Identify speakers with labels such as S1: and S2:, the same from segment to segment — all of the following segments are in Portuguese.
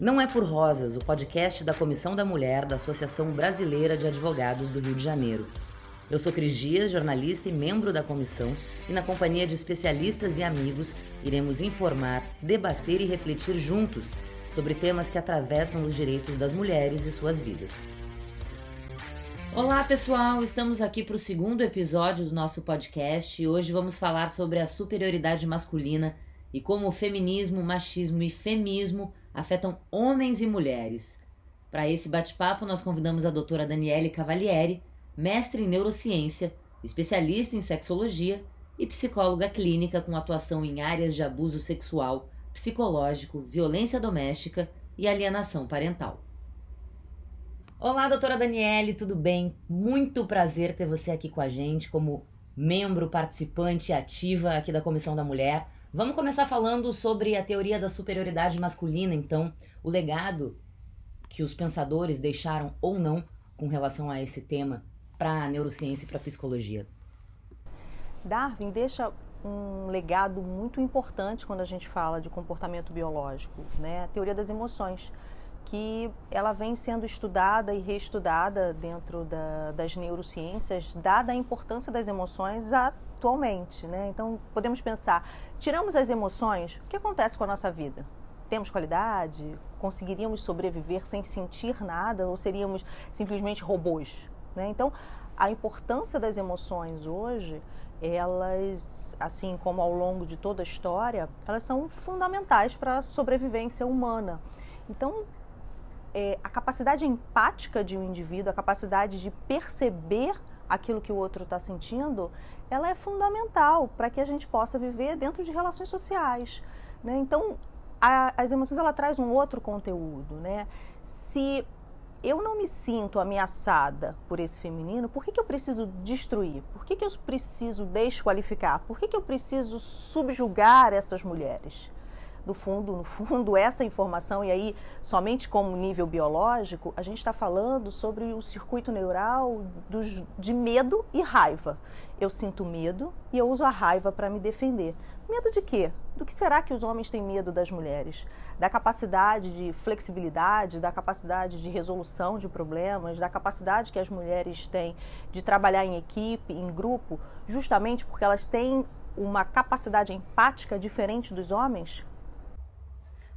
S1: Não é por Rosas, o podcast da Comissão da Mulher da Associação Brasileira de Advogados do Rio de Janeiro. Eu sou Cris Dias, jornalista e membro da comissão, e na companhia de especialistas e amigos, iremos informar, debater e refletir juntos sobre temas que atravessam os direitos das mulheres e suas vidas. Olá, pessoal! Estamos aqui para o segundo episódio do nosso podcast e hoje vamos falar sobre a superioridade masculina e como o feminismo, machismo e femismo afetam homens e mulheres. Para esse bate-papo, nós convidamos a doutora Daniele Cavalieri, mestre em neurociência, especialista em sexologia e psicóloga clínica com atuação em áreas de abuso sexual, psicológico, violência doméstica e alienação parental. Olá, doutora Daniele, tudo bem? Muito prazer ter você aqui com a gente como membro participante ativa aqui da Comissão da Mulher. Vamos começar falando sobre a teoria da superioridade masculina, então, o legado que os pensadores deixaram ou não com relação a esse tema para a neurociência e para a psicologia.
S2: Darwin deixa um legado muito importante quando a gente fala de comportamento biológico, né? A teoria das emoções, que ela vem sendo estudada e reestudada dentro da, das neurociências, dada a importância das emoções atualmente, né? Então, podemos pensar, tiramos as emoções, o que acontece com a nossa vida? Temos qualidade? Conseguiríamos sobreviver sem sentir nada ou seríamos simplesmente robôs? Né? Então, a importância das emoções hoje, elas, assim como ao longo de toda a história, elas são fundamentais para a sobrevivência humana. Então, é, a capacidade empática de um indivíduo, a capacidade de perceber aquilo que o outro está sentindo, ela é fundamental para que a gente possa viver dentro de relações sociais. Né? Então, a, as emoções ela traz um outro conteúdo. Né? Se eu não me sinto ameaçada por esse feminino, por que, que eu preciso destruir? Por que, que eu preciso desqualificar? Por que, que eu preciso subjugar essas mulheres? Fundo, no fundo, essa informação, e aí somente como nível biológico, a gente está falando sobre o circuito neural dos, de medo e raiva. Eu sinto medo e eu uso a raiva para me defender. Medo de quê? Do que será que os homens têm medo das mulheres? Da capacidade de flexibilidade, da capacidade de resolução de problemas, da capacidade que as mulheres têm de trabalhar em equipe, em grupo, justamente porque elas têm uma capacidade empática diferente dos homens?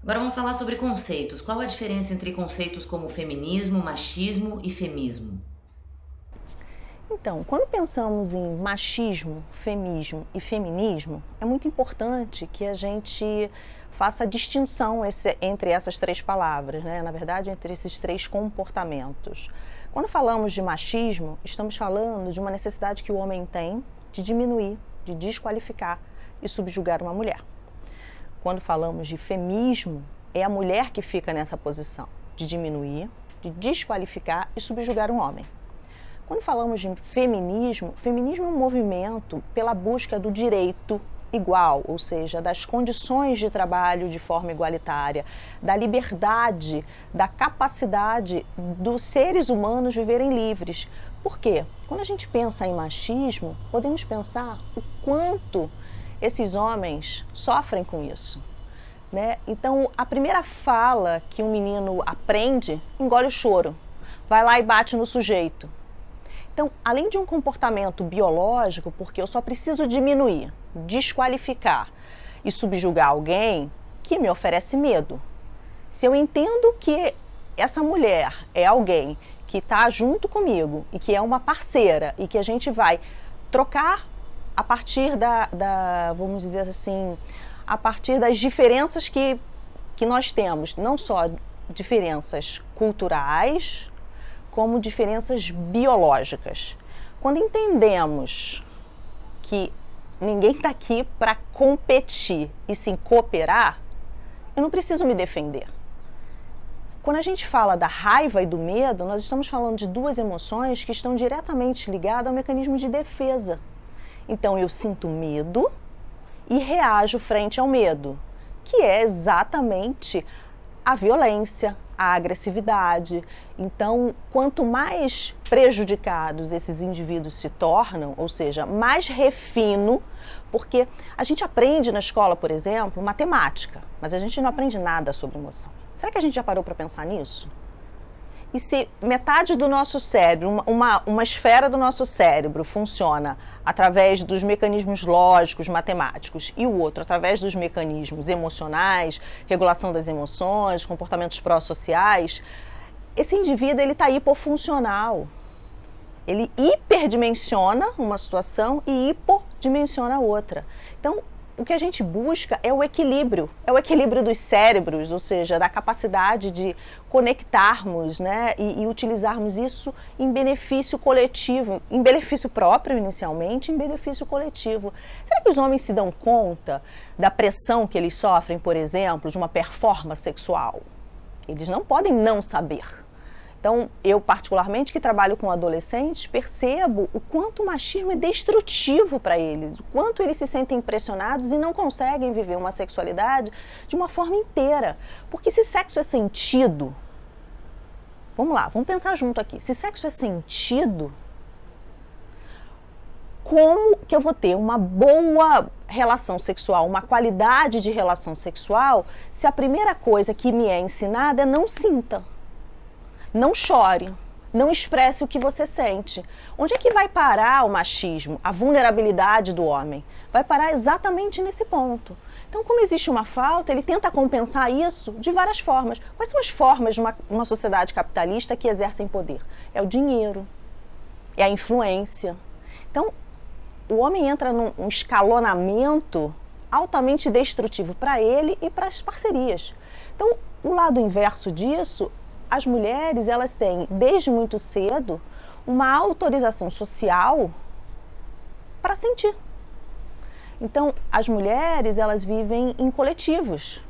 S1: Agora vamos falar sobre conceitos. Qual a diferença entre conceitos como feminismo, machismo e femismo?
S2: Então, quando pensamos em machismo, feminismo e feminismo, é muito importante que a gente faça a distinção esse, entre essas três palavras, né? na verdade, entre esses três comportamentos. Quando falamos de machismo, estamos falando de uma necessidade que o homem tem de diminuir, de desqualificar e subjugar uma mulher quando falamos de feminismo, é a mulher que fica nessa posição de diminuir, de desqualificar e subjugar um homem. Quando falamos de feminismo, feminismo é um movimento pela busca do direito igual, ou seja, das condições de trabalho de forma igualitária, da liberdade, da capacidade dos seres humanos viverem livres. Por quê? Quando a gente pensa em machismo, podemos pensar o quanto esses homens sofrem com isso. Né? Então, a primeira fala que um menino aprende, engole o choro, vai lá e bate no sujeito. Então, além de um comportamento biológico, porque eu só preciso diminuir, desqualificar e subjugar alguém que me oferece medo. Se eu entendo que essa mulher é alguém que está junto comigo e que é uma parceira e que a gente vai trocar a partir da, da, vamos dizer assim, a partir das diferenças que, que nós temos, não só diferenças culturais, como diferenças biológicas. Quando entendemos que ninguém está aqui para competir e sim cooperar, eu não preciso me defender. Quando a gente fala da raiva e do medo, nós estamos falando de duas emoções que estão diretamente ligadas ao mecanismo de defesa. Então eu sinto medo e reajo frente ao medo, que é exatamente a violência, a agressividade. Então, quanto mais prejudicados esses indivíduos se tornam, ou seja, mais refino, porque a gente aprende na escola, por exemplo, matemática, mas a gente não aprende nada sobre emoção. Será que a gente já parou para pensar nisso? E se metade do nosso cérebro, uma, uma esfera do nosso cérebro funciona através dos mecanismos lógicos, matemáticos, e o outro através dos mecanismos emocionais, regulação das emoções, comportamentos pró-sociais, esse indivíduo ele está hipofuncional. Ele hiperdimensiona uma situação e hipodimensiona outra. Então, o que a gente busca é o equilíbrio, é o equilíbrio dos cérebros, ou seja, da capacidade de conectarmos né, e, e, utilizarmos isso em benefício coletivo, em benefício próprio inicialmente, em benefício coletivo. Será que os homens se dão conta da pressão que eles sofrem, por exemplo, de uma performance sexual? Eles não podem não saber. Então, eu particularmente que trabalho com adolescentes, percebo o quanto o machismo é destrutivo para eles, o quanto eles se sentem impressionados e não conseguem viver uma sexualidade de uma forma inteira. Porque se sexo é sentido, vamos lá, vamos pensar junto aqui. Se sexo é sentido, como que eu vou ter uma boa relação sexual, uma qualidade de relação sexual, se a primeira coisa que me é ensinada é não sinta? Não chore. Não expresse o que você sente. Onde é que vai parar o machismo, a vulnerabilidade do homem? Vai parar exatamente nesse ponto. Então, como existe uma falta, ele tenta compensar isso de várias formas. Quais são as formas de uma, uma sociedade capitalista que exercem poder? É o dinheiro, é a influência. Então, o homem entra num escalonamento altamente destrutivo para ele e para as parcerias. Então, o lado inverso disso as mulheres elas têm desde muito cedo uma autorização social para sentir. Então, as mulheres elas vivem em coletivos.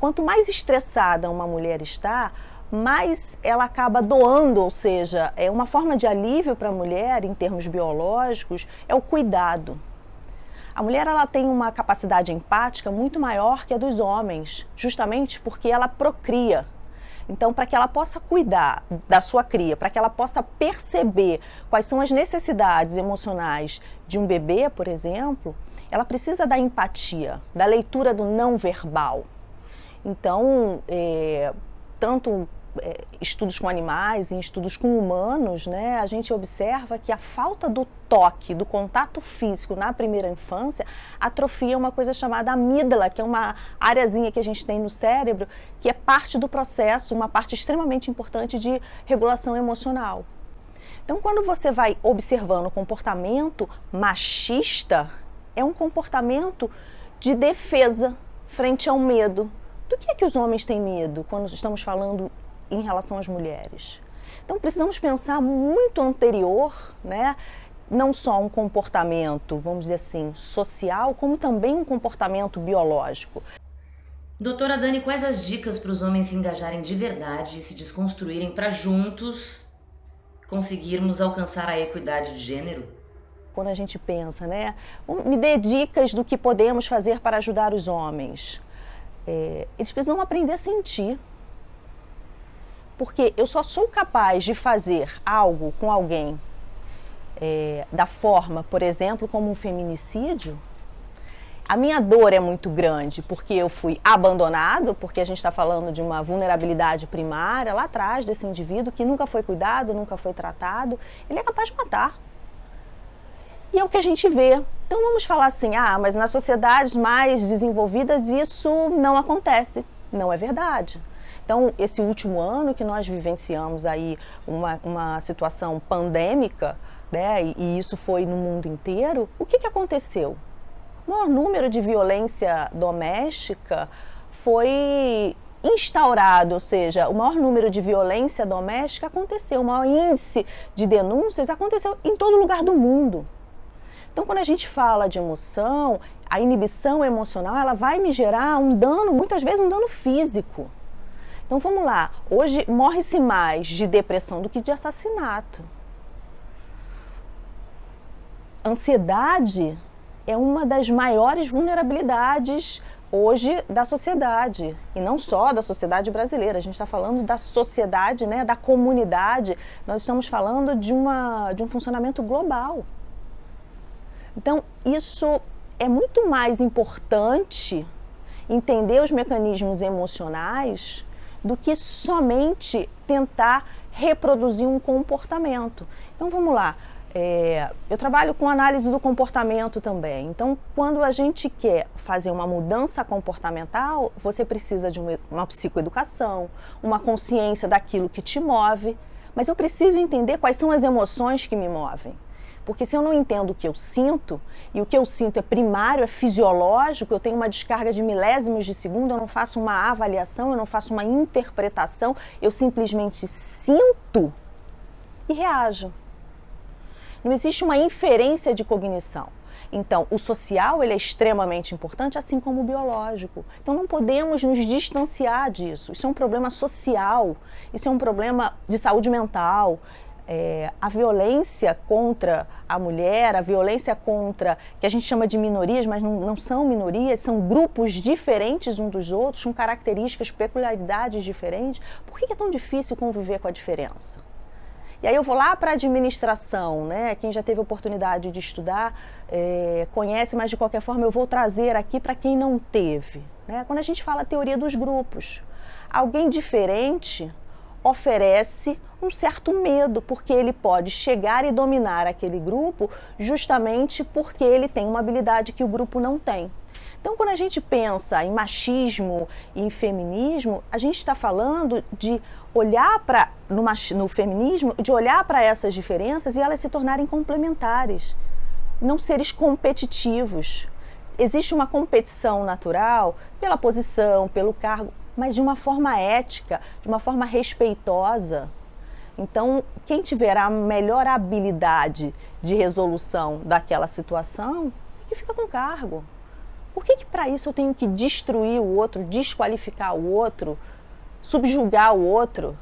S2: Quanto mais estressada uma mulher está, mais ela acaba doando, ou seja, é uma forma de alívio para a mulher em termos biológicos, é o cuidado. A mulher ela tem uma capacidade empática muito maior que a dos homens, justamente porque ela procria. Então, para que ela possa cuidar da sua cria, para que ela possa perceber quais são as necessidades emocionais de um bebê, por exemplo, ela precisa da empatia, da leitura do não verbal. Então, é, tanto estudos com animais e estudos com humanos, né, a gente observa que a falta do toque, do contato físico na primeira infância, atrofia uma coisa chamada amígdala, que é uma areazinha que a gente tem no cérebro, que é parte do processo, uma parte extremamente importante de regulação emocional. Então, quando você vai observando o comportamento machista, é um comportamento de defesa frente ao medo. Do que é que os homens têm medo quando estamos falando em relação às mulheres. Então precisamos pensar muito anterior, né? Não só um comportamento, vamos dizer assim, social, como também um comportamento biológico.
S1: Doutora Dani, quais as dicas para os homens se engajarem de verdade e se desconstruírem para juntos conseguirmos alcançar a equidade de gênero?
S2: Quando a gente pensa, né? Me dê dicas do que podemos fazer para ajudar os homens. É, eles precisam aprender a sentir porque eu só sou capaz de fazer algo com alguém é, da forma, por exemplo, como um feminicídio. A minha dor é muito grande porque eu fui abandonado, porque a gente está falando de uma vulnerabilidade primária lá atrás desse indivíduo que nunca foi cuidado, nunca foi tratado. Ele é capaz de matar. E é o que a gente vê. Então vamos falar assim: ah, mas nas sociedades mais desenvolvidas isso não acontece. Não é verdade. Então, esse último ano que nós vivenciamos aí uma, uma situação pandêmica, né, e, e isso foi no mundo inteiro, o que, que aconteceu? O maior número de violência doméstica foi instaurado, ou seja, o maior número de violência doméstica aconteceu, o maior índice de denúncias aconteceu em todo lugar do mundo. Então, quando a gente fala de emoção, a inibição emocional, ela vai me gerar um dano, muitas vezes um dano físico. Então vamos lá, hoje morre-se mais de depressão do que de assassinato. Ansiedade é uma das maiores vulnerabilidades hoje da sociedade e não só da sociedade brasileira. A gente está falando da sociedade, né, da comunidade. Nós estamos falando de uma de um funcionamento global. Então isso é muito mais importante entender os mecanismos emocionais do que somente tentar reproduzir um comportamento. Então vamos lá. É, eu trabalho com análise do comportamento também. Então, quando a gente quer fazer uma mudança comportamental, você precisa de uma, uma psicoeducação, uma consciência daquilo que te move. Mas eu preciso entender quais são as emoções que me movem. Porque se eu não entendo o que eu sinto, e o que eu sinto é primário, é fisiológico, eu tenho uma descarga de milésimos de segundo, eu não faço uma avaliação, eu não faço uma interpretação, eu simplesmente sinto e reajo. Não existe uma inferência de cognição. Então, o social ele é extremamente importante, assim como o biológico. Então, não podemos nos distanciar disso. Isso é um problema social, isso é um problema de saúde mental. É, a violência contra a mulher, a violência contra, que a gente chama de minorias, mas não, não são minorias, são grupos diferentes uns dos outros, com características, peculiaridades diferentes. Por que é tão difícil conviver com a diferença? E aí eu vou lá para a administração, né? Quem já teve oportunidade de estudar é, conhece, mas de qualquer forma eu vou trazer aqui para quem não teve. Né? Quando a gente fala teoria dos grupos, alguém diferente oferece um certo medo, porque ele pode chegar e dominar aquele grupo justamente porque ele tem uma habilidade que o grupo não tem. Então, quando a gente pensa em machismo e em feminismo, a gente está falando de olhar para no, no feminismo, de olhar para essas diferenças e elas se tornarem complementares, não seres competitivos. Existe uma competição natural pela posição, pelo cargo, mas de uma forma ética, de uma forma respeitosa. Então, quem tiver a melhor habilidade de resolução daquela situação, é que fica com cargo. Por que, que para isso eu tenho que destruir o outro, desqualificar o outro, subjugar o outro?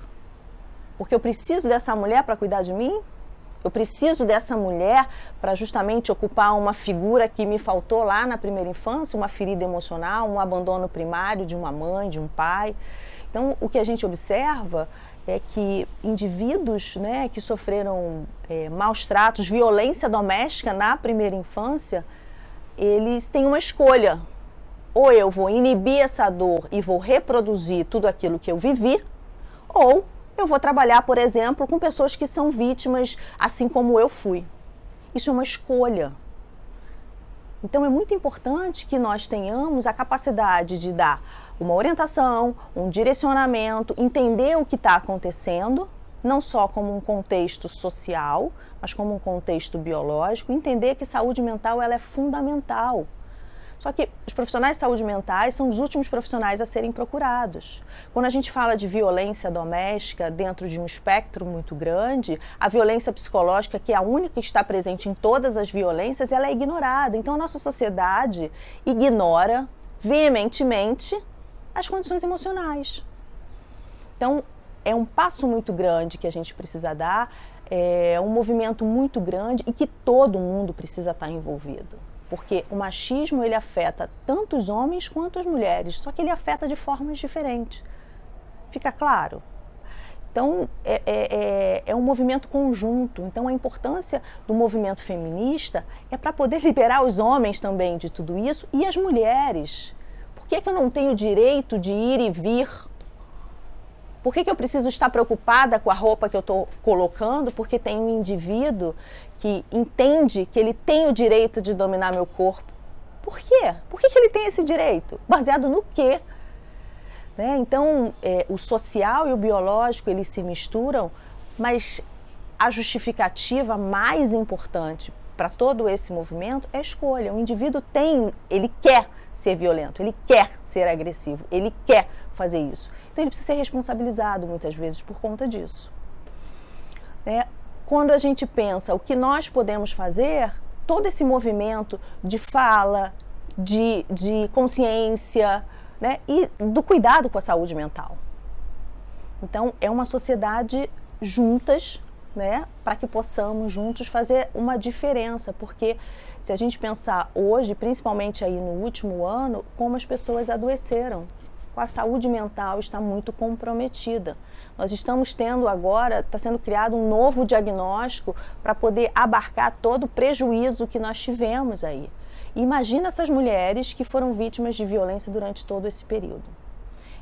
S2: Porque eu preciso dessa mulher para cuidar de mim? Eu preciso dessa mulher para justamente ocupar uma figura que me faltou lá na primeira infância, uma ferida emocional, um abandono primário de uma mãe, de um pai. Então, o que a gente observa é que indivíduos né, que sofreram é, maus tratos, violência doméstica na primeira infância, eles têm uma escolha. Ou eu vou inibir essa dor e vou reproduzir tudo aquilo que eu vivi, ou eu vou trabalhar, por exemplo, com pessoas que são vítimas assim como eu fui. Isso é uma escolha. Então é muito importante que nós tenhamos a capacidade de dar uma orientação, um direcionamento, entender o que está acontecendo não só como um contexto social, mas como um contexto biológico, entender que saúde mental ela é fundamental. Só que os profissionais de saúde mentais são os últimos profissionais a serem procurados. Quando a gente fala de violência doméstica dentro de um espectro muito grande, a violência psicológica, que é a única que está presente em todas as violências, ela é ignorada. Então a nossa sociedade ignora veementemente as condições emocionais. Então, é um passo muito grande que a gente precisa dar, é um movimento muito grande e que todo mundo precisa estar envolvido. Porque o machismo ele afeta tanto os homens quanto as mulheres, só que ele afeta de formas diferentes. Fica claro? Então, é, é, é, é, um movimento conjunto. Então, a importância do movimento feminista é para poder liberar os homens também de tudo isso e as mulheres. Por que, que eu não tenho direito de ir e vir por que, que eu preciso estar preocupada com a roupa que eu estou colocando? Porque tem um indivíduo que entende que ele tem o direito de dominar meu corpo. Por quê? Por que, que ele tem esse direito? Baseado no quê? Né? Então, é, o social e o biológico eles se misturam, mas a justificativa mais importante para todo esse movimento é escolha. O indivíduo tem, ele quer ser violento, ele quer ser agressivo, ele quer fazer isso. Então ele precisa ser responsabilizado muitas vezes por conta disso. Né? Quando a gente pensa o que nós podemos fazer, todo esse movimento de fala, de, de consciência né? e do cuidado com a saúde mental. Então, é uma sociedade juntas, né, para que possamos juntos fazer uma diferença, porque se a gente pensar hoje, principalmente aí no último ano, como as pessoas adoeceram, com a saúde mental está muito comprometida. Nós estamos tendo agora, está sendo criado um novo diagnóstico para poder abarcar todo o prejuízo que nós tivemos aí. imagina essas mulheres que foram vítimas de violência durante todo esse período.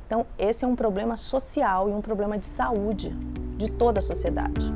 S2: Então, esse é um problema social e um problema de saúde de toda a sociedade.